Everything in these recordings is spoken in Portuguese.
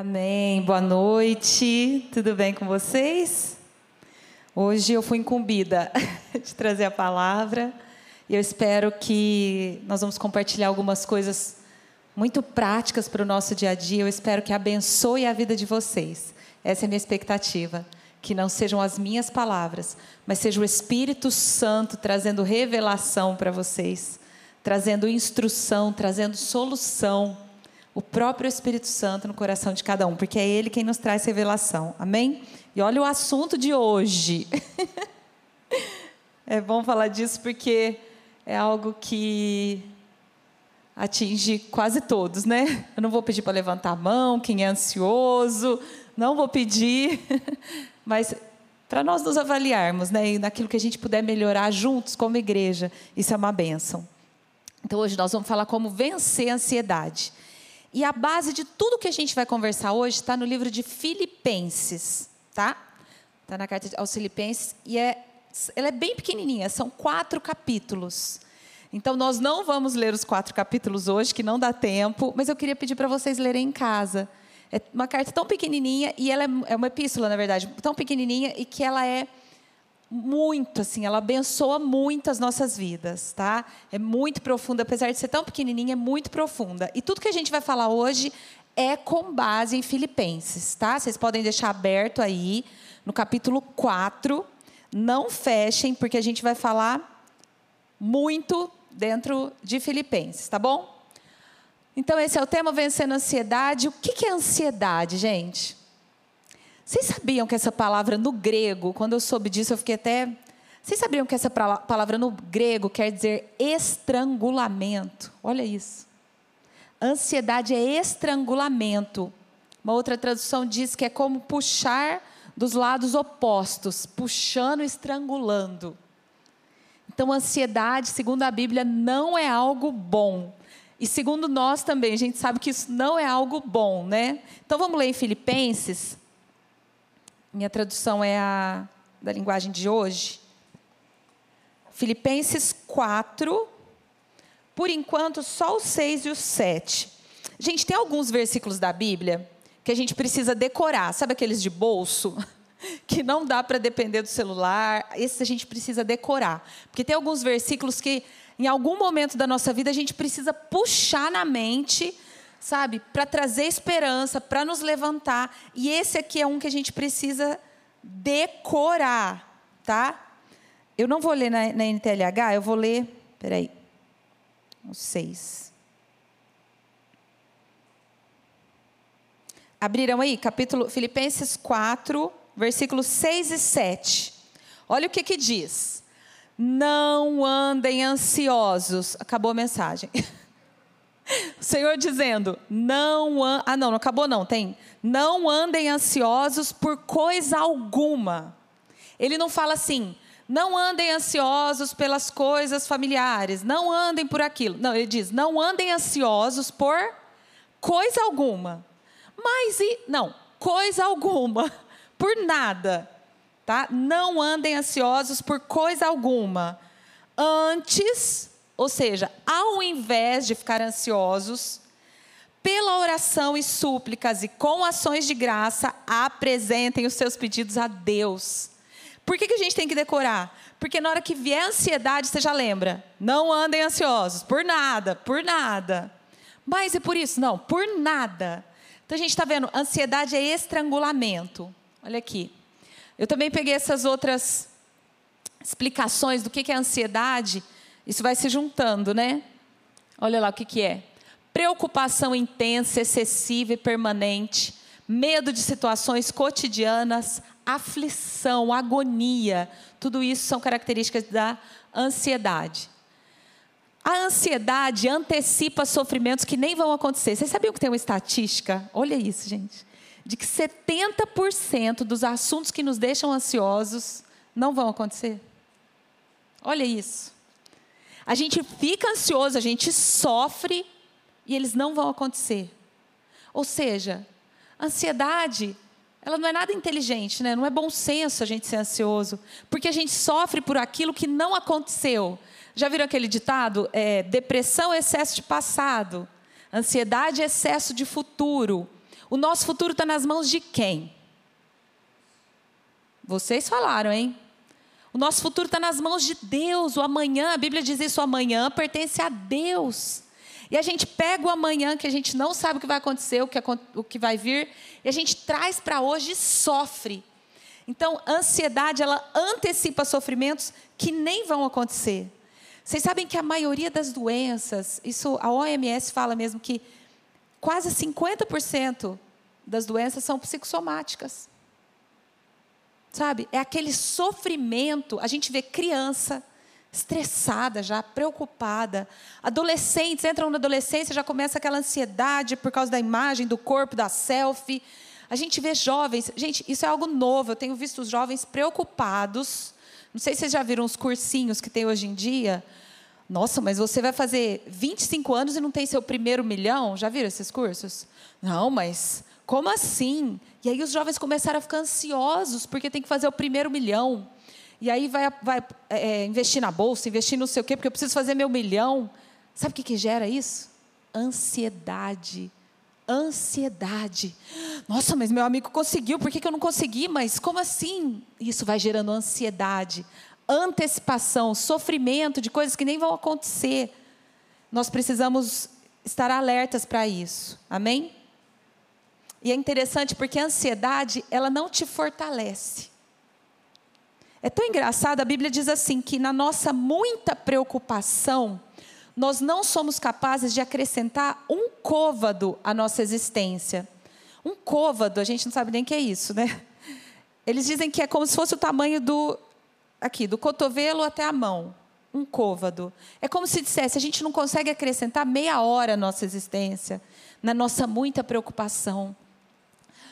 Amém. Boa noite. Tudo bem com vocês? Hoje eu fui incumbida de trazer a palavra e eu espero que nós vamos compartilhar algumas coisas muito práticas para o nosso dia a dia. Eu espero que abençoe a vida de vocês. Essa é a minha expectativa. Que não sejam as minhas palavras, mas seja o Espírito Santo trazendo revelação para vocês, trazendo instrução, trazendo solução o próprio Espírito Santo no coração de cada um, porque é Ele quem nos traz revelação. Amém? E olha o assunto de hoje. é bom falar disso porque é algo que atinge quase todos, né? Eu não vou pedir para levantar a mão, quem é ansioso, não vou pedir, mas para nós nos avaliarmos, né? E naquilo que a gente puder melhorar juntos como igreja, isso é uma bênção. Então hoje nós vamos falar como vencer a ansiedade. E a base de tudo que a gente vai conversar hoje está no livro de Filipenses, tá? Está na carta aos Filipenses e é, ela é bem pequenininha, são quatro capítulos. Então nós não vamos ler os quatro capítulos hoje, que não dá tempo, mas eu queria pedir para vocês lerem em casa. É uma carta tão pequenininha e ela é, é uma epístola, na verdade, tão pequenininha e que ela é muito, assim, ela abençoa muito as nossas vidas, tá? É muito profunda, apesar de ser tão pequenininha, é muito profunda. E tudo que a gente vai falar hoje é com base em Filipenses, tá? Vocês podem deixar aberto aí no capítulo 4. Não fechem, porque a gente vai falar muito dentro de Filipenses, tá bom? Então, esse é o tema Vencendo a Ansiedade. O que é ansiedade, gente? Vocês sabiam que essa palavra no grego, quando eu soube disso, eu fiquei até. Vocês sabiam que essa palavra no grego quer dizer estrangulamento? Olha isso. Ansiedade é estrangulamento. Uma outra tradução diz que é como puxar dos lados opostos, puxando estrangulando. Então, ansiedade, segundo a Bíblia, não é algo bom. E segundo nós também, a gente sabe que isso não é algo bom, né? Então vamos ler em Filipenses minha tradução é a da linguagem de hoje. Filipenses 4, por enquanto, só os 6 e os 7. Gente, tem alguns versículos da Bíblia que a gente precisa decorar. Sabe aqueles de bolso? Que não dá para depender do celular. Esses a gente precisa decorar. Porque tem alguns versículos que, em algum momento da nossa vida, a gente precisa puxar na mente sabe, para trazer esperança, para nos levantar. E esse aqui é um que a gente precisa decorar, tá? Eu não vou ler na, na NTLH, eu vou ler, peraí, os seis. Abriram aí, capítulo Filipenses 4, versículos 6 e 7. Olha o que que diz. Não andem ansiosos. Acabou a mensagem. O Senhor dizendo: não an... ah não, não acabou não, tem. Não andem ansiosos por coisa alguma. Ele não fala assim: não andem ansiosos pelas coisas familiares, não andem por aquilo. Não, ele diz: não andem ansiosos por coisa alguma. Mas e não, coisa alguma, por nada, tá? Não andem ansiosos por coisa alguma. Antes ou seja, ao invés de ficar ansiosos, pela oração e súplicas e com ações de graça, apresentem os seus pedidos a Deus. Por que, que a gente tem que decorar? Porque na hora que vier a ansiedade, você já lembra. Não andem ansiosos, por nada, por nada. Mas e por isso? Não, por nada. Então a gente está vendo, ansiedade é estrangulamento. Olha aqui. Eu também peguei essas outras explicações do que é ansiedade isso vai se juntando, né? Olha lá o que, que é: preocupação intensa, excessiva e permanente, medo de situações cotidianas, aflição, agonia. Tudo isso são características da ansiedade. A ansiedade antecipa sofrimentos que nem vão acontecer. Vocês sabiam que tem uma estatística? Olha isso, gente. De que 70% dos assuntos que nos deixam ansiosos não vão acontecer. Olha isso. A gente fica ansioso, a gente sofre e eles não vão acontecer. Ou seja, ansiedade, ela não é nada inteligente, né? não é bom senso a gente ser ansioso, porque a gente sofre por aquilo que não aconteceu. Já viram aquele ditado? É, depressão é excesso de passado, ansiedade é excesso de futuro. O nosso futuro está nas mãos de quem? Vocês falaram, hein? O nosso futuro está nas mãos de Deus. O amanhã, a Bíblia diz isso: o amanhã pertence a Deus. E a gente pega o amanhã, que a gente não sabe o que vai acontecer, o que, o que vai vir, e a gente traz para hoje e sofre. Então, ansiedade, ela antecipa sofrimentos que nem vão acontecer. Vocês sabem que a maioria das doenças, isso a OMS fala mesmo que quase 50% das doenças são psicossomáticas. Sabe? É aquele sofrimento. A gente vê criança estressada já, preocupada. Adolescentes entram na adolescência, já começa aquela ansiedade por causa da imagem, do corpo, da selfie. A gente vê jovens, gente, isso é algo novo. Eu tenho visto os jovens preocupados. Não sei se vocês já viram os cursinhos que tem hoje em dia. Nossa, mas você vai fazer 25 anos e não tem seu primeiro milhão? Já viram esses cursos? Não, mas como assim? E aí os jovens começaram a ficar ansiosos porque tem que fazer o primeiro milhão. E aí vai, vai é, investir na bolsa, investir não sei o quê, porque eu preciso fazer meu milhão. Sabe o que, que gera isso? Ansiedade. Ansiedade. Nossa, mas meu amigo conseguiu, por que, que eu não consegui? Mas como assim? Isso vai gerando ansiedade, antecipação, sofrimento de coisas que nem vão acontecer. Nós precisamos estar alertas para isso. Amém? E é interessante porque a ansiedade, ela não te fortalece. É tão engraçado, a Bíblia diz assim: que na nossa muita preocupação, nós não somos capazes de acrescentar um côvado à nossa existência. Um côvado, a gente não sabe nem o que é isso, né? Eles dizem que é como se fosse o tamanho do aqui, do cotovelo até a mão. Um côvado. É como se dissesse, a gente não consegue acrescentar meia hora à nossa existência, na nossa muita preocupação.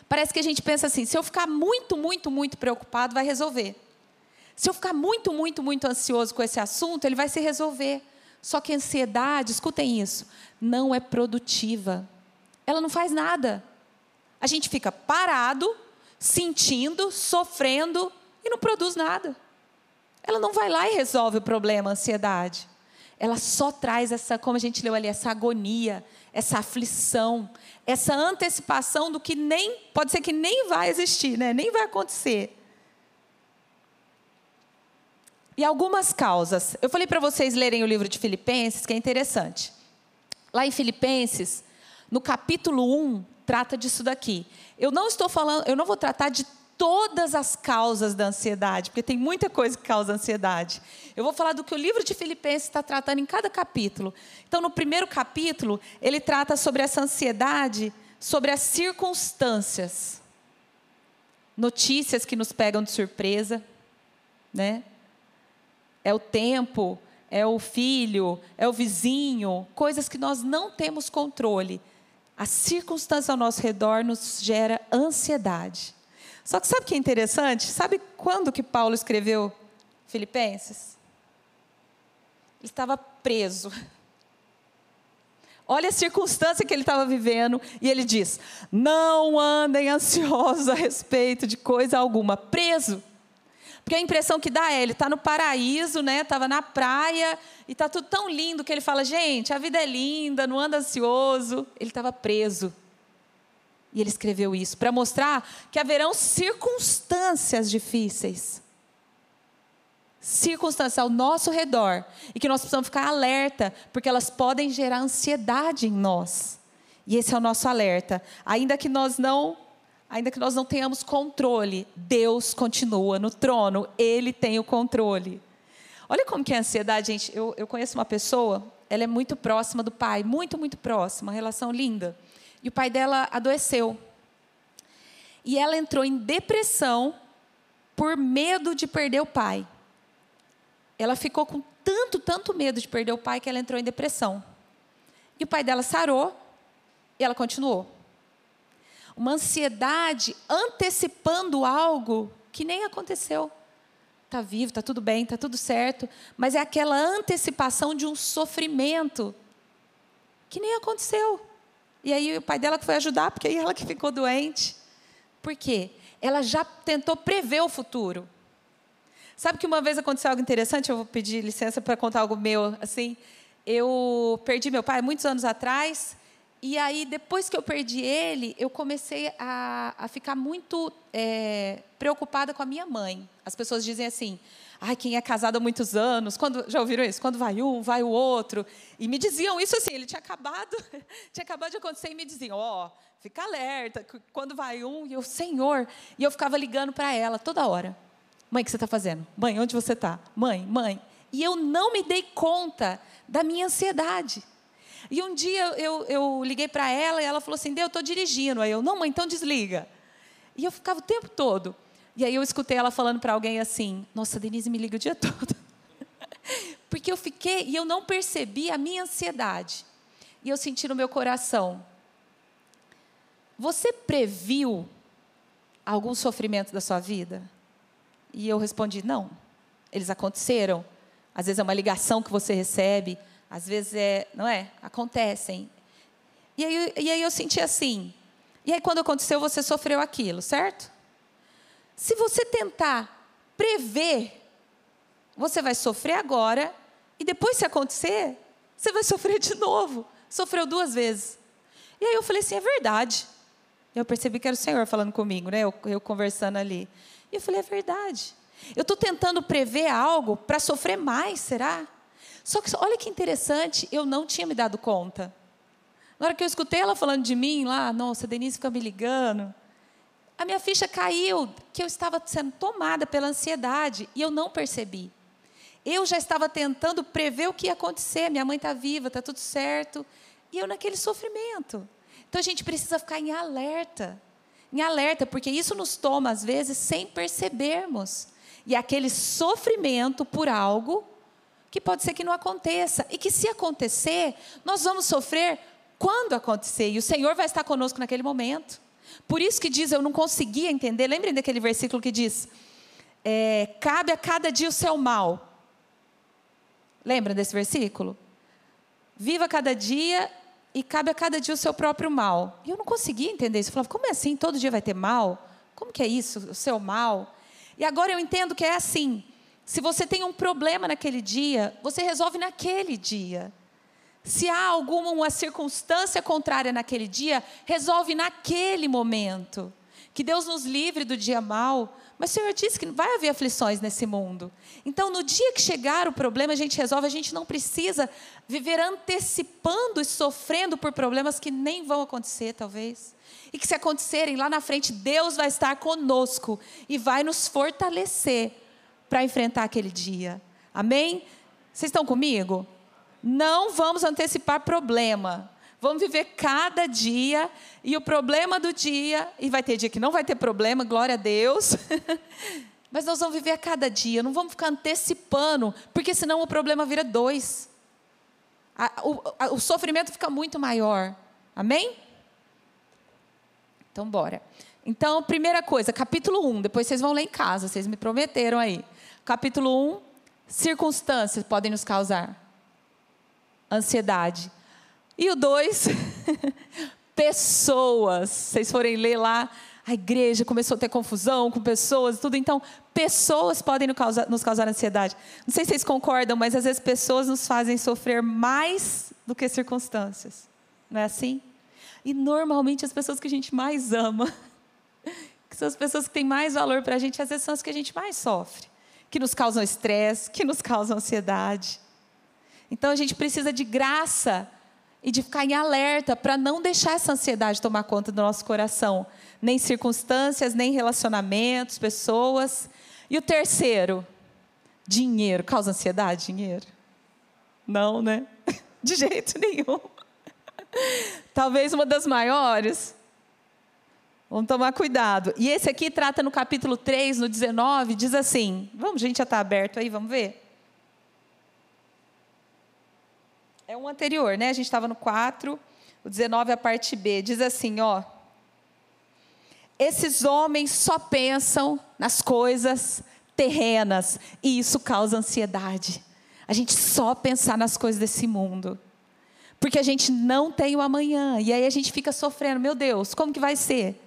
Parece que a gente pensa assim: se eu ficar muito, muito, muito preocupado, vai resolver. Se eu ficar muito, muito, muito ansioso com esse assunto, ele vai se resolver. Só que a ansiedade, escutem isso, não é produtiva. Ela não faz nada. A gente fica parado, sentindo, sofrendo e não produz nada. Ela não vai lá e resolve o problema, a ansiedade. Ela só traz essa, como a gente leu ali, essa agonia, essa aflição, essa antecipação do que nem, pode ser que nem vai existir, né? nem vai acontecer. E algumas causas. Eu falei para vocês lerem o livro de Filipenses, que é interessante. Lá em Filipenses, no capítulo 1, trata disso daqui. Eu não estou falando, eu não vou tratar de todas as causas da ansiedade, porque tem muita coisa que causa ansiedade. Eu vou falar do que o livro de Filipenses está tratando em cada capítulo. Então, no primeiro capítulo, ele trata sobre essa ansiedade, sobre as circunstâncias, notícias que nos pegam de surpresa, né? É o tempo, é o filho, é o vizinho, coisas que nós não temos controle. A circunstância ao nosso redor nos gera ansiedade. Só que sabe o que é interessante? Sabe quando que Paulo escreveu Filipenses? Ele estava preso. Olha a circunstância que ele estava vivendo e ele diz: Não andem ansiosos a respeito de coisa alguma, preso. Porque a impressão que dá é, ele está no paraíso, né? Estava na praia e está tudo tão lindo que ele fala, gente, a vida é linda, não anda ansioso. Ele estava preso. E ele escreveu isso para mostrar que haverão circunstâncias difíceis. Circunstâncias ao nosso redor e que nós precisamos ficar alerta, porque elas podem gerar ansiedade em nós. E esse é o nosso alerta. Ainda que nós não, ainda que nós não tenhamos controle, Deus continua no trono, ele tem o controle. Olha como que é a ansiedade, gente. Eu, eu conheço uma pessoa, ela é muito próxima do pai, muito, muito próxima, uma relação linda. E o pai dela adoeceu. E ela entrou em depressão por medo de perder o pai. Ela ficou com tanto, tanto medo de perder o pai que ela entrou em depressão. E o pai dela sarou e ela continuou. Uma ansiedade antecipando algo que nem aconteceu. Está vivo, está tudo bem, está tudo certo, mas é aquela antecipação de um sofrimento que nem aconteceu. E aí o pai dela que foi ajudar, porque aí ela que ficou doente. Por quê? Ela já tentou prever o futuro. Sabe que uma vez aconteceu algo interessante? Eu vou pedir licença para contar algo meu. Assim, eu perdi meu pai muitos anos atrás E aí, depois que eu perdi ele, eu comecei a, a ficar muito é, preocupada com a minha mãe. As pessoas dizem assim: ai, quem é casado há muitos anos, quando, já ouviram isso? Quando vai um, vai o outro. E me diziam isso assim, ele tinha acabado, tinha acabado de acontecer e me diziam, ó, oh, fica alerta, quando vai um, e eu, Senhor. E eu ficava ligando para ela toda hora. Mãe, o que você está fazendo? Mãe, onde você está? Mãe, mãe. E eu não me dei conta da minha ansiedade. E um dia eu, eu liguei para ela e ela falou assim: eu estou dirigindo. Aí eu, não, mãe, então desliga. E eu ficava o tempo todo. E aí eu escutei ela falando para alguém assim: Nossa, Denise me liga o dia todo. Porque eu fiquei e eu não percebi a minha ansiedade. E eu senti no meu coração: Você previu algum sofrimento da sua vida? E eu respondi: Não. Eles aconteceram. Às vezes é uma ligação que você recebe, às vezes é, não é? Acontecem. E aí, e aí eu senti assim. E aí quando aconteceu, você sofreu aquilo, certo? Se você tentar prever, você vai sofrer agora e depois se acontecer, você vai sofrer de novo. Sofreu duas vezes. E aí eu falei assim, é verdade. Eu percebi que era o Senhor falando comigo, né? Eu, eu conversando ali. E eu falei, é verdade. Eu estou tentando prever algo para sofrer mais, será? Só que olha que interessante, eu não tinha me dado conta. Na hora que eu escutei ela falando de mim lá, nossa, a Denise fica me ligando. A minha ficha caiu, que eu estava sendo tomada pela ansiedade e eu não percebi. Eu já estava tentando prever o que ia acontecer. Minha mãe está viva, está tudo certo. E eu naquele sofrimento. Então a gente precisa ficar em alerta. Em alerta, porque isso nos toma, às vezes, sem percebermos. E aquele sofrimento por algo que pode ser que não aconteça. E que se acontecer, nós vamos sofrer quando acontecer. E o Senhor vai estar conosco naquele momento. Por isso que diz, eu não conseguia entender. Lembrem daquele versículo que diz: é, cabe a cada dia o seu mal. Lembra desse versículo? Viva cada dia e cabe a cada dia o seu próprio mal. E eu não conseguia entender isso. Eu falava, como é assim? Todo dia vai ter mal? Como que é isso? O seu mal? E agora eu entendo que é assim. Se você tem um problema naquele dia, você resolve naquele dia. Se há alguma circunstância contrária naquele dia, resolve naquele momento. Que Deus nos livre do dia mal, mas o Senhor disse que vai haver aflições nesse mundo. Então, no dia que chegar o problema, a gente resolve, a gente não precisa viver antecipando e sofrendo por problemas que nem vão acontecer, talvez. E que se acontecerem lá na frente, Deus vai estar conosco e vai nos fortalecer para enfrentar aquele dia. Amém? Vocês estão comigo? Não vamos antecipar problema. Vamos viver cada dia e o problema do dia, e vai ter dia que não vai ter problema, glória a Deus. Mas nós vamos viver a cada dia, não vamos ficar antecipando, porque senão o problema vira dois. A, o, a, o sofrimento fica muito maior. Amém? Então, bora. Então, primeira coisa, capítulo 1, depois vocês vão ler em casa, vocês me prometeram aí. Capítulo 1, circunstâncias podem nos causar ansiedade. E o 2, pessoas. Vocês forem ler lá, a igreja começou a ter confusão com pessoas, tudo. Então, pessoas podem nos causar, nos causar ansiedade. Não sei se vocês concordam, mas às vezes pessoas nos fazem sofrer mais do que circunstâncias. Não é assim? E normalmente as pessoas que a gente mais ama, que são as pessoas que têm mais valor para a gente, às vezes são as que a gente mais sofre que nos causam estresse, que nos causam ansiedade. Então a gente precisa de graça e de ficar em alerta para não deixar essa ansiedade tomar conta do nosso coração, nem circunstâncias, nem relacionamentos, pessoas. E o terceiro, dinheiro. Causa ansiedade, dinheiro? Não, né? De jeito nenhum. Talvez uma das maiores Vamos tomar cuidado. E esse aqui trata no capítulo 3, no 19, diz assim: vamos, gente já está aberto aí, vamos ver? É um anterior, né? A gente estava no 4, o 19 a parte B. Diz assim: ó. Esses homens só pensam nas coisas terrenas e isso causa ansiedade. A gente só pensar nas coisas desse mundo. Porque a gente não tem o amanhã. E aí a gente fica sofrendo: meu Deus, como que vai ser?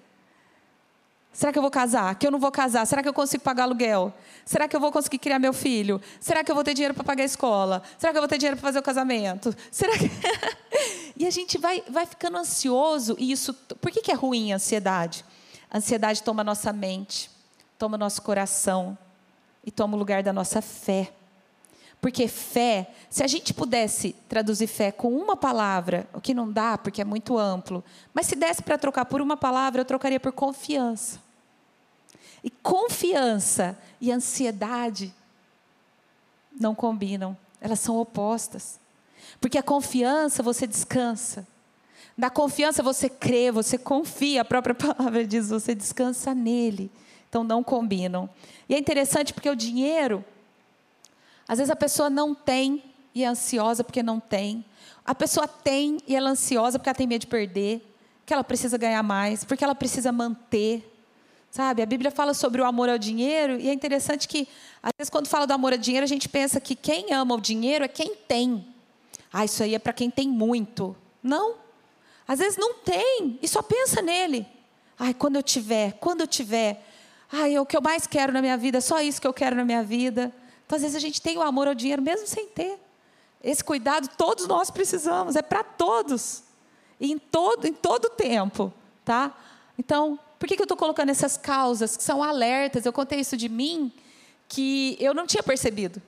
Será que eu vou casar? Que eu não vou casar? Será que eu consigo pagar aluguel? Será que eu vou conseguir criar meu filho? Será que eu vou ter dinheiro para pagar a escola? Será que eu vou ter dinheiro para fazer o casamento? Será que... E a gente vai, vai ficando ansioso, e isso. Por que, que é ruim a ansiedade? A ansiedade toma nossa mente, toma nosso coração e toma o lugar da nossa fé. Porque fé, se a gente pudesse traduzir fé com uma palavra, o que não dá, porque é muito amplo, mas se desse para trocar por uma palavra, eu trocaria por confiança. E confiança e ansiedade não combinam, elas são opostas. Porque a confiança você descansa. Na confiança você crê, você confia, a própria palavra diz, você descansa nele. Então não combinam. E é interessante porque o dinheiro, às vezes a pessoa não tem e é ansiosa porque não tem. A pessoa tem e ela é ansiosa porque ela tem medo de perder, que ela precisa ganhar mais, porque ela precisa manter. Sabe? A Bíblia fala sobre o amor ao dinheiro e é interessante que, às vezes, quando fala do amor ao dinheiro, a gente pensa que quem ama o dinheiro é quem tem. Ah, isso aí é para quem tem muito. Não. Às vezes não tem e só pensa nele. Ai, quando eu tiver, quando eu tiver. Ai, é o que eu mais quero na minha vida, é só isso que eu quero na minha vida. Então, às vezes, a gente tem o amor ao dinheiro mesmo sem ter. Esse cuidado todos nós precisamos, é para todos. E em todo, em todo tempo. Tá? Então, por que, que eu estou colocando essas causas que são alertas? Eu contei isso de mim que eu não tinha percebido.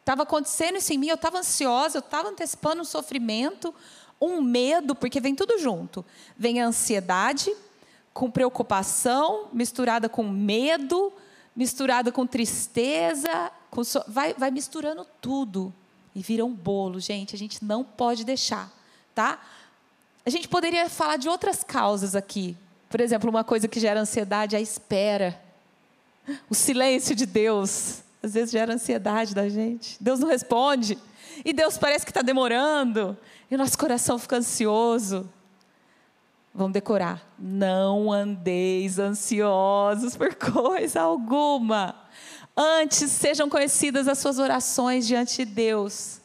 Estava acontecendo isso em mim, eu estava ansiosa, eu estava antecipando um sofrimento, um medo, porque vem tudo junto. Vem a ansiedade, com preocupação, misturada com medo, misturada com tristeza, com so... vai, vai misturando tudo e vira um bolo, gente. A gente não pode deixar, tá? A gente poderia falar de outras causas aqui. Por exemplo, uma coisa que gera ansiedade é a espera. O silêncio de Deus. Às vezes gera ansiedade da gente. Deus não responde. E Deus parece que está demorando. E o nosso coração fica ansioso. Vamos decorar. Não andeis ansiosos por coisa alguma. Antes sejam conhecidas as suas orações diante de Deus.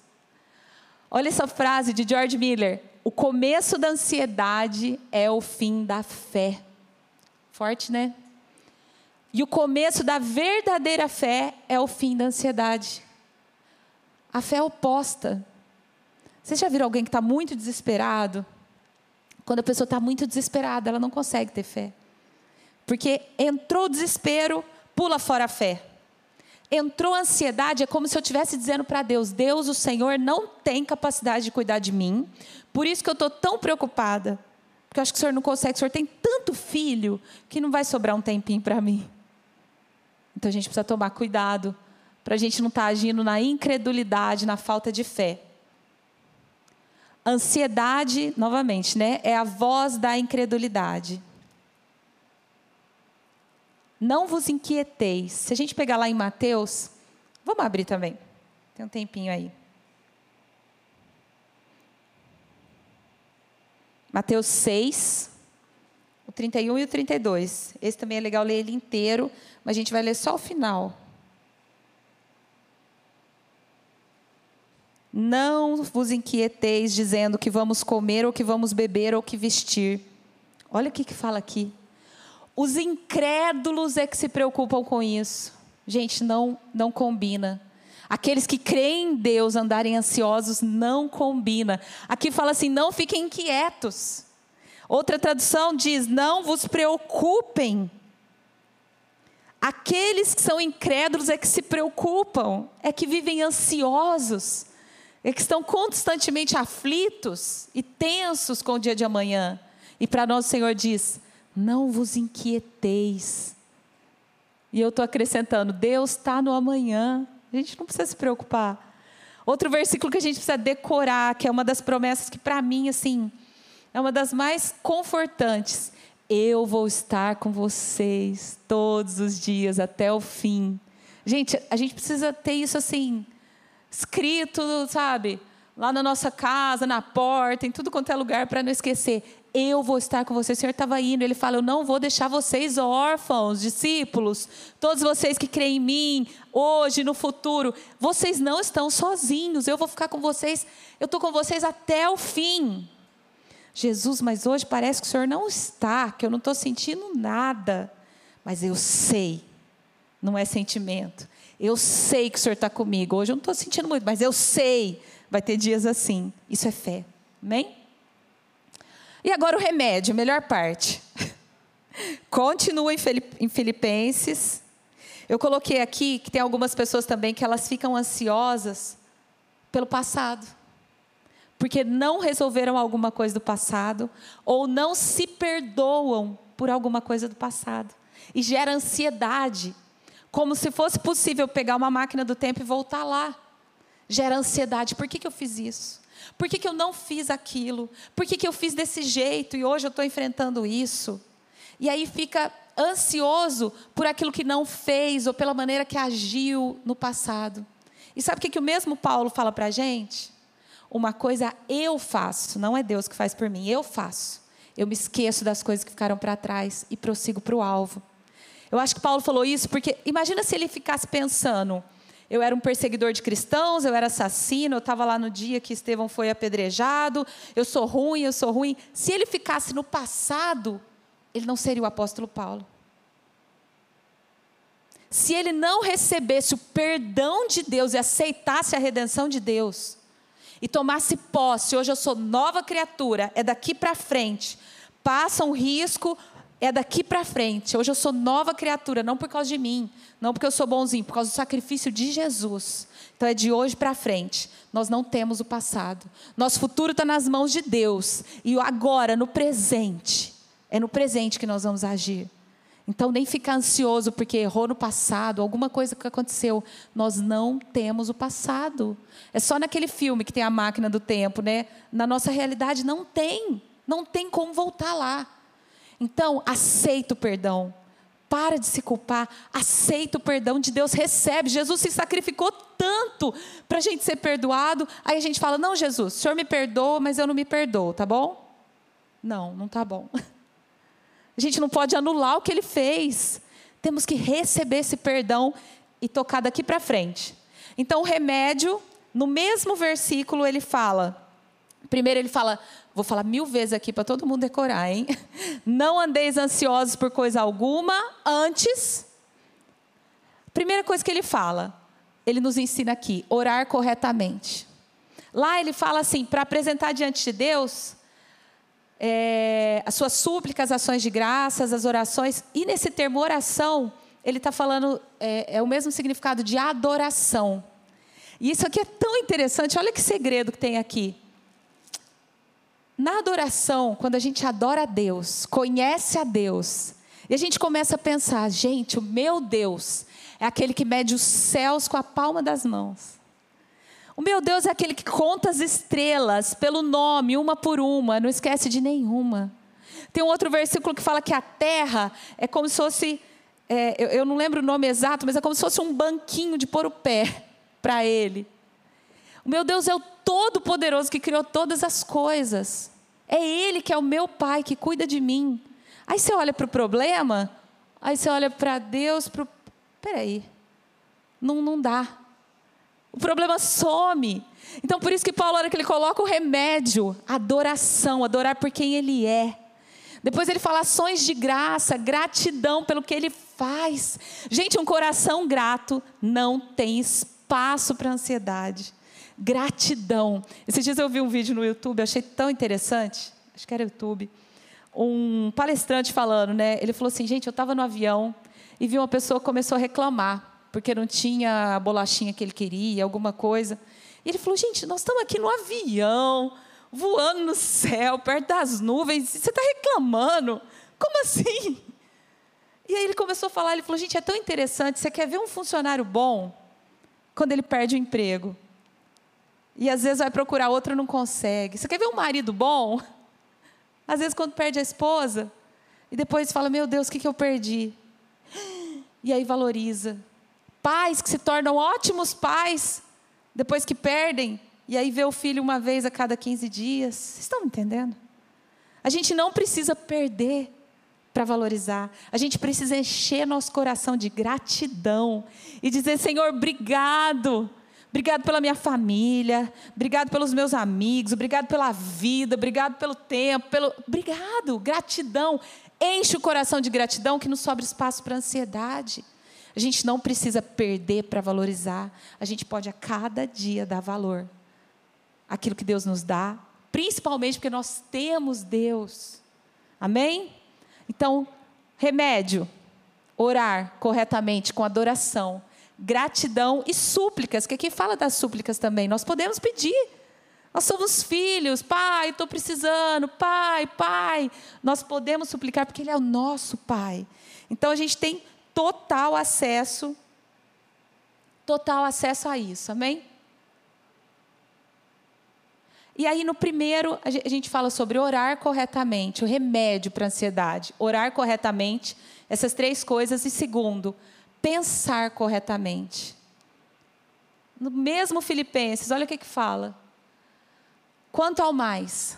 Olha essa frase de George Miller: O começo da ansiedade é o fim da fé. Forte, né? E o começo da verdadeira fé é o fim da ansiedade. A fé é oposta. Vocês já viram alguém que está muito desesperado? Quando a pessoa está muito desesperada, ela não consegue ter fé. Porque entrou o desespero, pula fora a fé. Entrou ansiedade, é como se eu estivesse dizendo para Deus: Deus, o Senhor não tem capacidade de cuidar de mim, por isso que eu estou tão preocupada. Porque eu acho que o Senhor não consegue, o Senhor tem tanto filho que não vai sobrar um tempinho para mim. Então a gente precisa tomar cuidado para a gente não estar tá agindo na incredulidade, na falta de fé. Ansiedade, novamente, né, é a voz da incredulidade. Não vos inquieteis. Se a gente pegar lá em Mateus, vamos abrir também. Tem um tempinho aí. Mateus 6, o 31 e o 32. Esse também é legal ler ele inteiro, mas a gente vai ler só o final. Não vos inquieteis dizendo que vamos comer ou que vamos beber ou que vestir. Olha o que, que fala aqui. Os incrédulos é que se preocupam com isso. Gente, não, não combina. Aqueles que creem em Deus andarem ansiosos não combina. Aqui fala assim: não fiquem inquietos. Outra tradução diz: não vos preocupem. Aqueles que são incrédulos é que se preocupam, é que vivem ansiosos é que estão constantemente aflitos e tensos com o dia de amanhã. E para nós o Senhor diz: não vos inquieteis. E eu estou acrescentando: Deus está no amanhã. A gente não precisa se preocupar. Outro versículo que a gente precisa decorar, que é uma das promessas que para mim assim é uma das mais confortantes. Eu vou estar com vocês todos os dias até o fim. Gente, a gente precisa ter isso assim escrito, sabe? Lá na nossa casa, na porta, em tudo quanto é lugar, para não esquecer. Eu vou estar com vocês. O Senhor estava indo, ele fala: Eu não vou deixar vocês órfãos, discípulos, todos vocês que creem em mim, hoje, no futuro. Vocês não estão sozinhos, eu vou ficar com vocês, eu estou com vocês até o fim. Jesus, mas hoje parece que o Senhor não está, que eu não estou sentindo nada. Mas eu sei, não é sentimento. Eu sei que o Senhor está comigo. Hoje eu não estou sentindo muito, mas eu sei. Vai ter dias assim. Isso é fé. Amém? E agora o remédio, melhor parte. Continua em Filipenses. Eu coloquei aqui que tem algumas pessoas também que elas ficam ansiosas pelo passado. Porque não resolveram alguma coisa do passado ou não se perdoam por alguma coisa do passado. E gera ansiedade, como se fosse possível pegar uma máquina do tempo e voltar lá. Gera ansiedade. Por que, que eu fiz isso? Por que, que eu não fiz aquilo? Por que, que eu fiz desse jeito e hoje eu estou enfrentando isso? E aí fica ansioso por aquilo que não fez ou pela maneira que agiu no passado. E sabe o que, que o mesmo Paulo fala para a gente? Uma coisa eu faço, não é Deus que faz por mim, eu faço. Eu me esqueço das coisas que ficaram para trás e prossigo para o alvo. Eu acho que Paulo falou isso porque imagina se ele ficasse pensando: eu era um perseguidor de cristãos, eu era assassino, eu estava lá no dia que Estevão foi apedrejado, eu sou ruim, eu sou ruim. Se ele ficasse no passado, ele não seria o apóstolo Paulo. Se ele não recebesse o perdão de Deus e aceitasse a redenção de Deus, e tomasse posse, hoje eu sou nova criatura, é daqui para frente, passa um risco, é daqui para frente. Hoje eu sou nova criatura, não por causa de mim, não porque eu sou bonzinho, por causa do sacrifício de Jesus. Então é de hoje para frente. Nós não temos o passado. Nosso futuro está nas mãos de Deus. E agora, no presente, é no presente que nós vamos agir. Então, nem ficar ansioso porque errou no passado, alguma coisa que aconteceu. Nós não temos o passado. É só naquele filme que tem a máquina do tempo, né? Na nossa realidade, não tem. Não tem como voltar lá. Então, aceita o perdão. Para de se culpar, aceita o perdão de Deus, recebe. Jesus se sacrificou tanto para a gente ser perdoado. Aí a gente fala: Não, Jesus, o senhor me perdoa, mas eu não me perdoo, tá bom? Não, não tá bom. A gente não pode anular o que ele fez. Temos que receber esse perdão e tocar daqui para frente. Então, o remédio, no mesmo versículo, ele fala. Primeiro, ele fala: Vou falar mil vezes aqui para todo mundo decorar, hein? Não andeis ansiosos por coisa alguma, antes. Primeira coisa que ele fala, ele nos ensina aqui: orar corretamente. Lá ele fala assim: para apresentar diante de Deus, é, as suas súplicas, ações de graças, as orações. E nesse termo oração, ele está falando, é, é, o mesmo significado de adoração. E isso aqui é tão interessante, olha que segredo que tem aqui. Na adoração, quando a gente adora a Deus, conhece a Deus, e a gente começa a pensar, gente, o meu Deus é aquele que mede os céus com a palma das mãos. O meu Deus é aquele que conta as estrelas pelo nome, uma por uma, não esquece de nenhuma. Tem um outro versículo que fala que a terra é como se fosse, é, eu, eu não lembro o nome exato, mas é como se fosse um banquinho de pôr o pé para Ele. O meu Deus é o Todo-Poderoso que criou todas as coisas. É Ele que é o meu Pai, que cuida de mim. Aí você olha para o problema, aí você olha para Deus, para Peraí, não, não dá. O problema some. Então, por isso que Paulo, hora que ele coloca o remédio, adoração, adorar por quem ele é. Depois ele fala ações de graça, gratidão pelo que ele faz. Gente, um coração grato não tem espaço para ansiedade gratidão. Esses dias eu vi um vídeo no YouTube, achei tão interessante, acho que era YouTube, um palestrante falando, né? Ele falou assim, gente, eu estava no avião e vi uma pessoa que começou a reclamar porque não tinha a bolachinha que ele queria, alguma coisa. E ele falou, gente, nós estamos aqui no avião, voando no céu, perto das nuvens, você está reclamando? Como assim? E aí ele começou a falar, ele falou, gente, é tão interessante, você quer ver um funcionário bom quando ele perde o emprego? E às vezes vai procurar outro e não consegue. Você quer ver um marido bom? Às vezes, quando perde a esposa, e depois fala: Meu Deus, o que, que eu perdi? E aí valoriza. Pais que se tornam ótimos pais, depois que perdem, e aí vê o filho uma vez a cada 15 dias. Vocês estão entendendo? A gente não precisa perder para valorizar. A gente precisa encher nosso coração de gratidão e dizer: Senhor, obrigado Obrigado pela minha família, obrigado pelos meus amigos, obrigado pela vida, obrigado pelo tempo, pelo obrigado, gratidão. Enche o coração de gratidão que não sobra espaço para ansiedade. A gente não precisa perder para valorizar. A gente pode a cada dia dar valor. Aquilo que Deus nos dá, principalmente porque nós temos Deus. Amém? Então, remédio: orar corretamente com adoração, gratidão e súplicas, que aqui fala das súplicas também. Nós podemos pedir. Nós somos filhos, pai, estou precisando, pai, pai. Nós podemos suplicar porque Ele é o nosso pai. Então a gente tem total acesso, total acesso a isso, amém? E aí, no primeiro, a gente fala sobre orar corretamente, o remédio para a ansiedade. Orar corretamente, essas três coisas. E segundo, pensar corretamente. No mesmo Filipenses, olha o que, que fala. Quanto ao mais,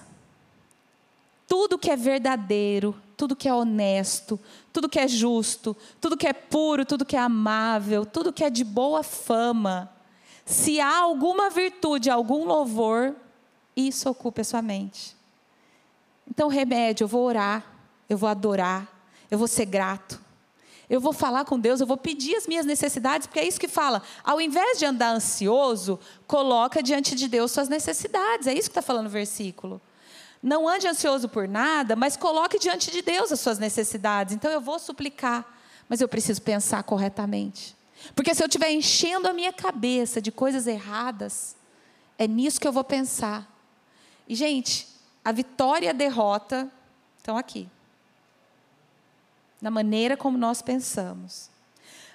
tudo que é verdadeiro, tudo que é honesto, tudo que é justo, tudo que é puro, tudo que é amável, tudo que é de boa fama, se há alguma virtude, algum louvor, isso ocupe a sua mente. Então, remédio, eu vou orar, eu vou adorar, eu vou ser grato. Eu vou falar com Deus, eu vou pedir as minhas necessidades, porque é isso que fala. Ao invés de andar ansioso, coloca diante de Deus suas necessidades. É isso que está falando o versículo. Não ande ansioso por nada, mas coloque diante de Deus as suas necessidades. Então eu vou suplicar, mas eu preciso pensar corretamente. Porque se eu estiver enchendo a minha cabeça de coisas erradas, é nisso que eu vou pensar. E, gente, a vitória e a derrota estão aqui. Na maneira como nós pensamos.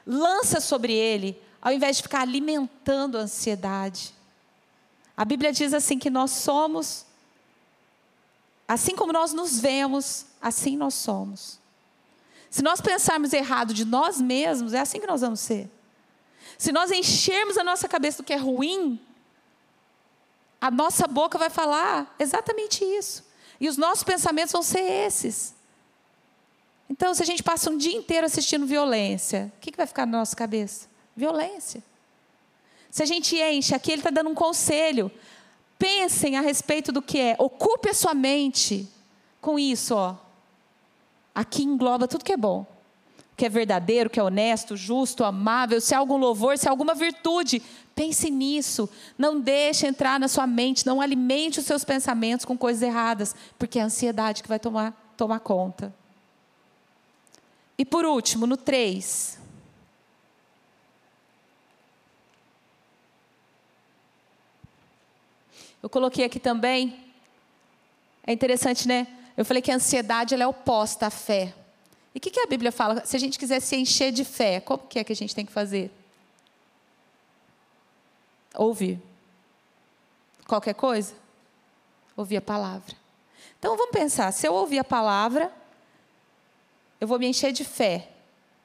Lança sobre ele, ao invés de ficar alimentando a ansiedade. A Bíblia diz assim que nós somos, assim como nós nos vemos, assim nós somos. Se nós pensarmos errado de nós mesmos, é assim que nós vamos ser. Se nós enchermos a nossa cabeça do que é ruim, a nossa boca vai falar exatamente isso. E os nossos pensamentos vão ser esses. Então, se a gente passa um dia inteiro assistindo violência, o que, vai ficar na nossa cabeça? Violência. Se a gente enche, aqui ele está dando um conselho. Pensem a respeito do que é. Ocupe a sua mente com isso, ó. Aqui engloba tudo que é bom que é verdadeiro, que é honesto, justo, amável, se há algum louvor, se há alguma virtude, pense nisso. Não deixe entrar na sua mente, não alimente os seus pensamentos com coisas erradas, porque é a ansiedade que vai tomar, tomar conta. E por último, no 3. Eu coloquei aqui também. É interessante, né? Eu falei que a ansiedade ela é oposta à fé. E o que, que a Bíblia fala? Se a gente quiser se encher de fé, como que é que a gente tem que fazer? Ouvir. Qualquer coisa? Ouvir a palavra. Então vamos pensar: se eu ouvir a palavra, eu vou me encher de fé.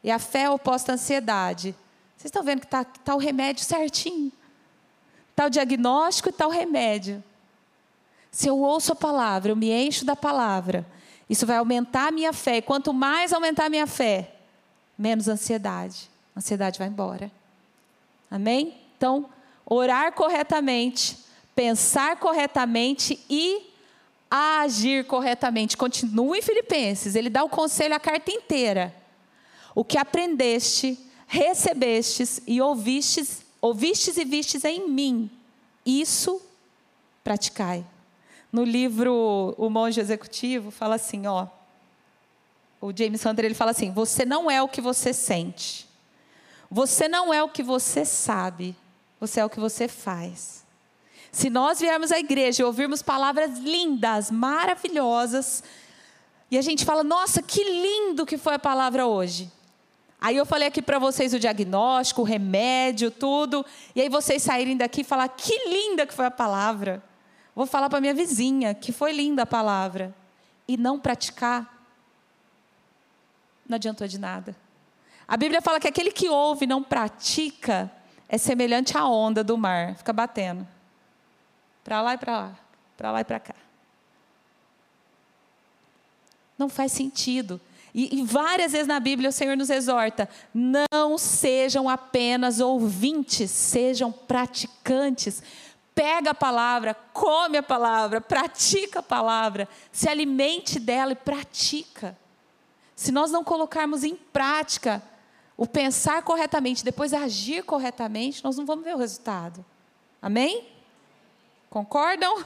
E a fé é oposta à ansiedade. Vocês estão vendo que está tá o remédio certinho? Está o diagnóstico e está o remédio. Se eu ouço a palavra, eu me encho da palavra, isso vai aumentar a minha fé. E quanto mais aumentar a minha fé, menos ansiedade. A ansiedade vai embora. Amém? Então, orar corretamente, pensar corretamente e agir corretamente. Continua em Filipenses, ele dá o conselho a carta inteira. O que aprendeste, recebestes e ouvistes, ouvistes e vistes em mim, isso praticai. No livro O Monge Executivo, fala assim, ó. O James Hunter ele fala assim: você não é o que você sente. Você não é o que você sabe. Você é o que você faz. Se nós viermos à igreja e ouvirmos palavras lindas, maravilhosas, e a gente fala, nossa, que lindo que foi a palavra hoje. Aí eu falei aqui para vocês o diagnóstico, o remédio, tudo. E aí vocês saírem daqui e falar, que linda que foi a palavra. Vou falar para minha vizinha que foi linda a palavra. E não praticar, não adiantou de nada. A Bíblia fala que aquele que ouve e não pratica é semelhante à onda do mar, fica batendo. Para lá e para lá, para lá e para cá. Não faz sentido. E, e, várias vezes na Bíblia o Senhor nos exorta: não sejam apenas ouvintes, sejam praticantes pega a palavra, come a palavra, pratica a palavra, se alimente dela e pratica. Se nós não colocarmos em prática o pensar corretamente, depois agir corretamente, nós não vamos ver o resultado. Amém? Concordam?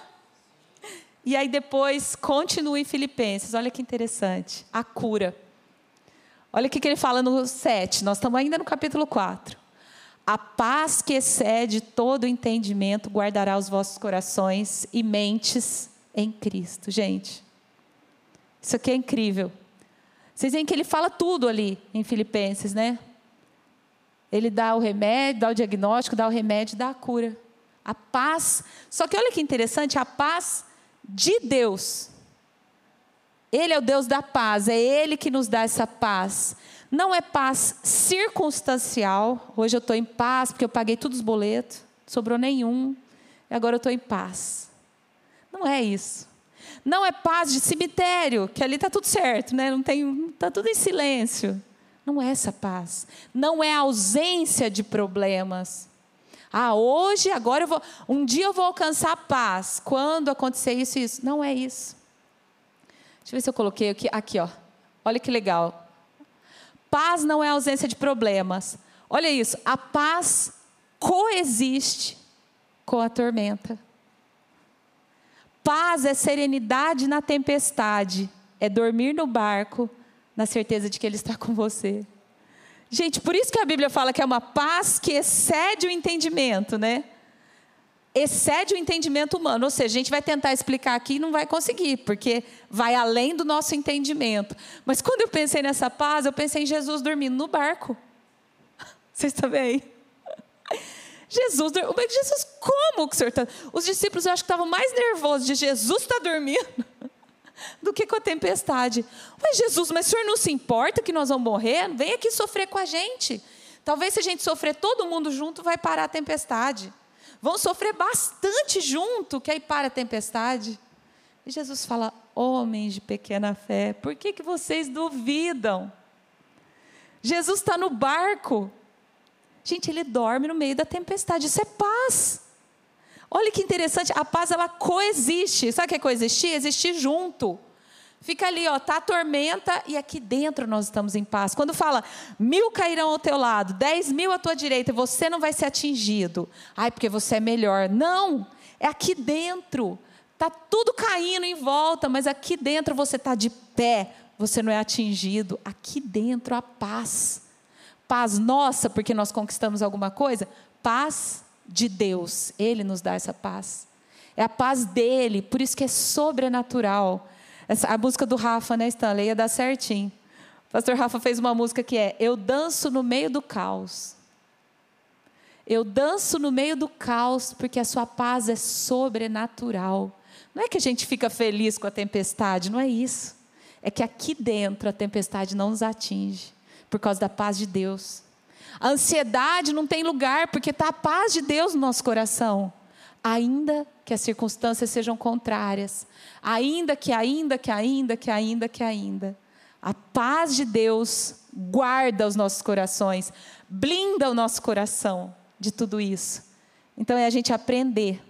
E aí depois continua em Filipenses. Olha que interessante. A cura. Olha o que ele fala no 7. Nós estamos ainda no capítulo 4. A paz que excede todo entendimento guardará os vossos corações e mentes em Cristo. Gente, isso aqui é incrível. Vocês veem que ele fala tudo ali em Filipenses, né? Ele dá o remédio, dá o diagnóstico, dá o remédio, dá a cura. A paz. Só que olha que interessante, a paz de Deus. Ele é o Deus da paz, é Ele que nos dá essa paz. Não é paz circunstancial. Hoje eu estou em paz porque eu paguei todos os boletos, sobrou nenhum, e agora eu estou em paz. Não é isso. Não é paz de cemitério, que ali está tudo certo, né? Não tem, está tudo em silêncio. Não é essa paz. Não é ausência de problemas. Ah, hoje, agora eu vou, um dia eu vou alcançar paz. Quando acontecer isso e isso. Não é isso. Deixa eu ver se eu coloquei aqui, aqui, ó. Olha que legal. Paz não é ausência de problemas. Olha isso, a paz coexiste com a tormenta. Paz é serenidade na tempestade, é dormir no barco na certeza de que Ele está com você. Gente, por isso que a Bíblia fala que é uma paz que excede o entendimento, né? Excede o entendimento humano, ou seja, a gente vai tentar explicar aqui e não vai conseguir, porque vai além do nosso entendimento. Mas quando eu pensei nessa paz, eu pensei em Jesus dormindo no barco. Vocês estão bem? Jesus, Jesus, como que o senhor está? Os discípulos eu acho que estavam mais nervosos de Jesus estar tá dormindo do que com a tempestade. Mas Jesus, mas o senhor não se importa que nós vamos morrer? Vem aqui sofrer com a gente. Talvez se a gente sofrer todo mundo junto, vai parar a tempestade. Vão sofrer bastante junto, que aí para a tempestade. E Jesus fala: homens de pequena fé, por que, que vocês duvidam? Jesus está no barco. Gente, ele dorme no meio da tempestade. Isso é paz. Olha que interessante, a paz ela coexiste. Sabe o que é coexistir? Existir junto. Fica ali, ó, tá a tormenta e aqui dentro nós estamos em paz. Quando fala mil cairão ao teu lado, dez mil à tua direita, você não vai ser atingido. Ai, porque você é melhor. Não, é aqui dentro. Tá tudo caindo em volta, mas aqui dentro você está de pé. Você não é atingido. Aqui dentro a paz. Paz nossa, porque nós conquistamos alguma coisa. Paz de Deus. Ele nos dá essa paz. É a paz dele, por isso que é sobrenatural. Essa, a música do Rafa, né, Stanley, ia dar certinho. O pastor Rafa fez uma música que é Eu danço no meio do caos. Eu danço no meio do caos porque a sua paz é sobrenatural. Não é que a gente fica feliz com a tempestade, não é isso. É que aqui dentro a tempestade não nos atinge por causa da paz de Deus. A ansiedade não tem lugar, porque está a paz de Deus no nosso coração. Ainda que as circunstâncias sejam contrárias, ainda que, ainda que, ainda que, ainda que, ainda. A paz de Deus guarda os nossos corações, blinda o nosso coração de tudo isso. Então é a gente aprender.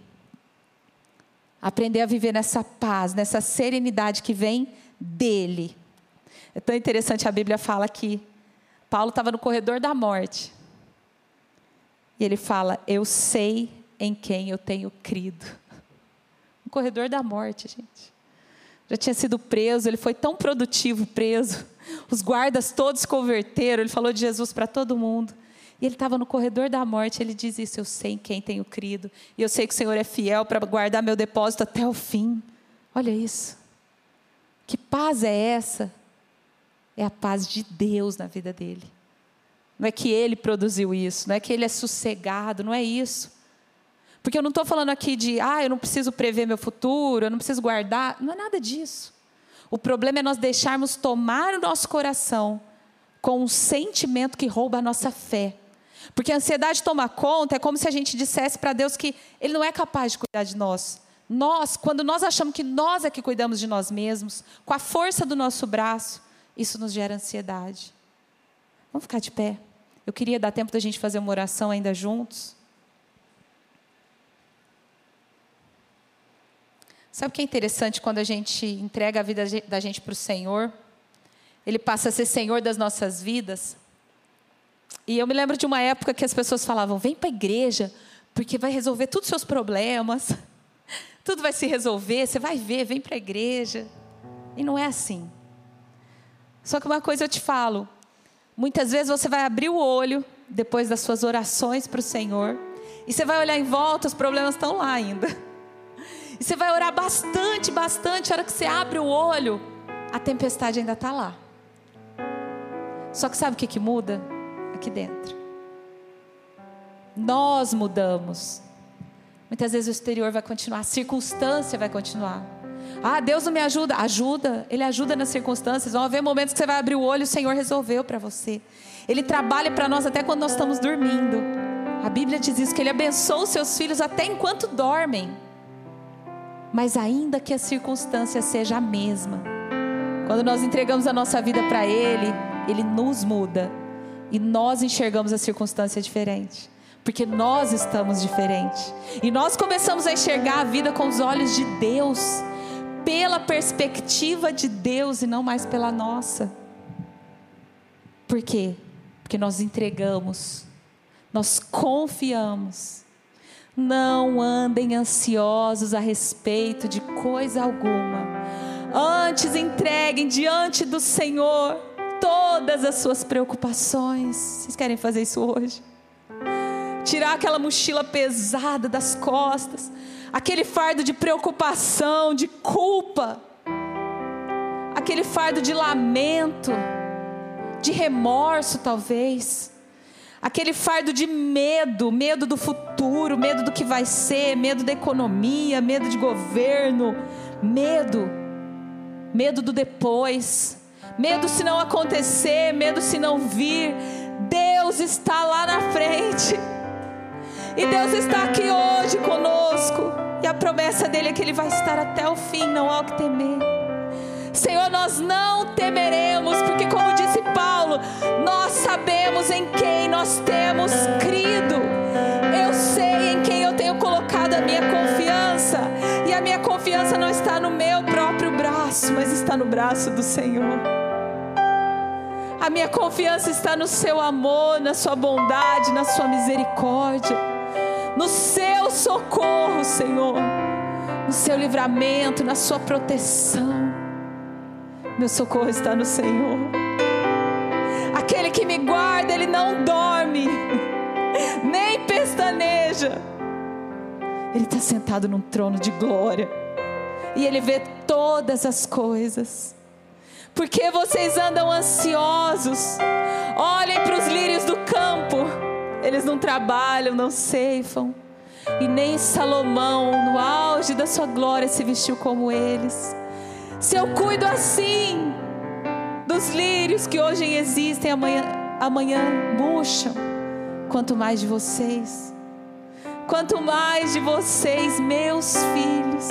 Aprender a viver nessa paz, nessa serenidade que vem dele. É tão interessante a Bíblia fala que Paulo estava no corredor da morte. E ele fala: Eu sei em quem eu tenho crido. No corredor da morte, gente. Já tinha sido preso, ele foi tão produtivo preso. Os guardas todos converteram, ele falou de Jesus para todo mundo. E ele estava no corredor da morte, ele diz isso: Eu sei em quem tenho crido. E eu sei que o Senhor é fiel para guardar meu depósito até o fim. Olha isso. Que paz é essa? É a paz de Deus na vida dele. Não é que ele produziu isso, não é que ele é sossegado, não é isso. Porque eu não estou falando aqui de, ah, eu não preciso prever meu futuro, eu não preciso guardar. Não é nada disso. O problema é nós deixarmos tomar o nosso coração com um sentimento que rouba a nossa fé. Porque a ansiedade toma conta, é como se a gente dissesse para Deus que Ele não é capaz de cuidar de nós. Nós, quando nós achamos que nós é que cuidamos de nós mesmos, com a força do nosso braço, isso nos gera ansiedade. Vamos ficar de pé. Eu queria dar tempo da gente fazer uma oração ainda juntos. Sabe o que é interessante quando a gente entrega a vida da gente para o Senhor? Ele passa a ser Senhor das nossas vidas. E eu me lembro de uma época que as pessoas falavam: vem para a igreja, porque vai resolver todos os seus problemas. tudo vai se resolver, você vai ver, vem para a igreja. E não é assim. Só que uma coisa eu te falo: muitas vezes você vai abrir o olho, depois das suas orações para o Senhor, e você vai olhar em volta, os problemas estão lá ainda. E você vai orar bastante, bastante, a hora que você abre o olho, a tempestade ainda está lá. Só que sabe o que, que muda? Aqui dentro. Nós mudamos. Muitas vezes o exterior vai continuar, a circunstância vai continuar. Ah, Deus não me ajuda. Ajuda, Ele ajuda nas circunstâncias. Vão haver momentos que você vai abrir o olho e o Senhor resolveu para você. Ele trabalha para nós até quando nós estamos dormindo. A Bíblia diz isso, que Ele abençoa os seus filhos até enquanto dormem. Mas ainda que a circunstância seja a mesma, quando nós entregamos a nossa vida para Ele, Ele nos muda. E nós enxergamos a circunstância diferente porque nós estamos diferentes. E nós começamos a enxergar a vida com os olhos de Deus, pela perspectiva de Deus e não mais pela nossa. Por quê? Porque nós entregamos, nós confiamos. Não andem ansiosos a respeito de coisa alguma. Antes entreguem diante do Senhor todas as suas preocupações. Vocês querem fazer isso hoje? tirar aquela mochila pesada das costas, aquele fardo de preocupação, de culpa, aquele fardo de lamento, de remorso, talvez, aquele fardo de medo, medo do futuro, medo do que vai ser, medo da economia, medo de governo, medo, medo do depois, medo se não acontecer, medo se não vir. Deus está lá na frente. E Deus está aqui hoje conosco. E a promessa dele é que ele vai estar até o fim, não há o que temer. Senhor, nós não temeremos, porque, como disse Paulo, nós sabemos em quem nós temos crido. Eu sei em quem eu tenho colocado a minha confiança, e a minha confiança não está no meu próprio braço, mas está no braço do Senhor. A minha confiança está no seu amor, na sua bondade, na sua misericórdia no seu socorro, Senhor, no seu livramento, na sua proteção. Meu socorro está no Senhor. Aquele que me guarda, ele não dorme, nem pestaneja. Ele está sentado num trono de glória e ele vê todas as coisas. Porque vocês andam ansiosos? Olhem para os lírios do campo eles não trabalham, não ceifam. E nem Salomão, no auge da sua glória, se vestiu como eles. Se eu cuido assim dos lírios que hoje existem, amanhã, amanhã murcham, quanto mais de vocês. Quanto mais de vocês, meus filhos.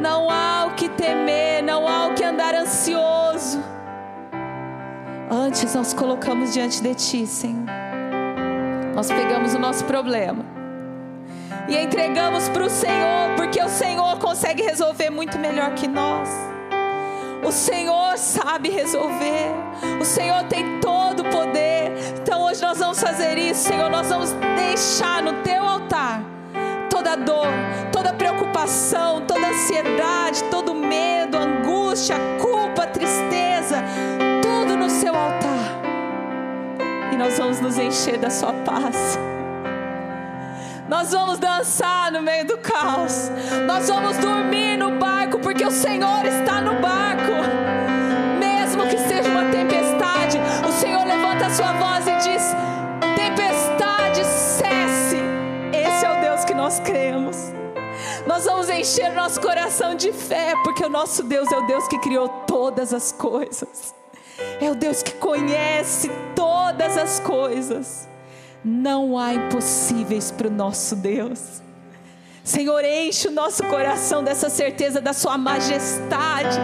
Não há o que temer, não há o que andar ansioso. Antes nós colocamos diante de Ti, Senhor nós pegamos o nosso problema e entregamos para o Senhor, porque o Senhor consegue resolver muito melhor que nós. O Senhor sabe resolver, o Senhor tem todo o poder. Então hoje nós vamos fazer isso, Senhor. Nós vamos deixar no teu altar toda dor, toda preocupação, toda ansiedade, todo medo, angústia, nós vamos nos encher da Sua paz. Nós vamos dançar no meio do caos. Nós vamos dormir no barco, porque o Senhor está no barco. Mesmo que seja uma tempestade, o Senhor levanta a sua voz e diz: Tempestade, cesse. Esse é o Deus que nós cremos. Nós vamos encher nosso coração de fé, porque o nosso Deus é o Deus que criou todas as coisas. É o Deus que conhece todas as coisas. Não há impossíveis para o nosso Deus. Senhor, enche o nosso coração dessa certeza da Sua majestade,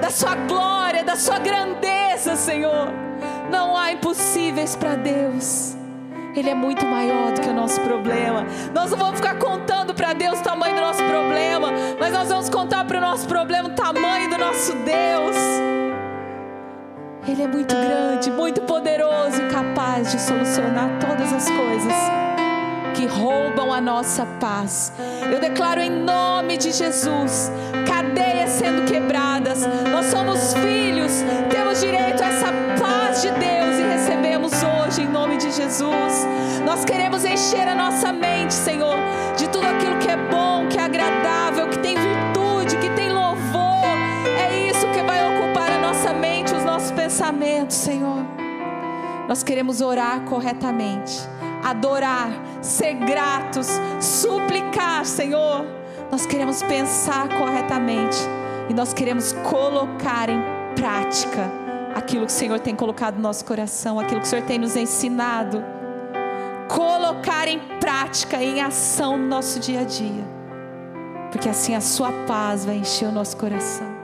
da Sua glória, da Sua grandeza, Senhor. Não há impossíveis para Deus. Ele é muito maior do que o nosso problema. Nós não vamos ficar contando para Deus o tamanho do nosso problema, mas nós vamos contar para o nosso problema o tamanho do nosso Deus. Ele é muito grande, muito poderoso capaz de solucionar todas as coisas que roubam a nossa paz. Eu declaro em nome de Jesus, cadeias sendo quebradas. Nós somos filhos, temos direito a essa paz de Deus e recebemos hoje em nome de Jesus. Nós queremos encher a nossa mente, Senhor, de nossos pensamentos, Senhor. Nós queremos orar corretamente, adorar, ser gratos, suplicar, Senhor. Nós queremos pensar corretamente e nós queremos colocar em prática aquilo que o Senhor tem colocado no nosso coração, aquilo que o Senhor tem nos ensinado. Colocar em prática, em ação no nosso dia a dia. Porque assim a sua paz vai encher o nosso coração.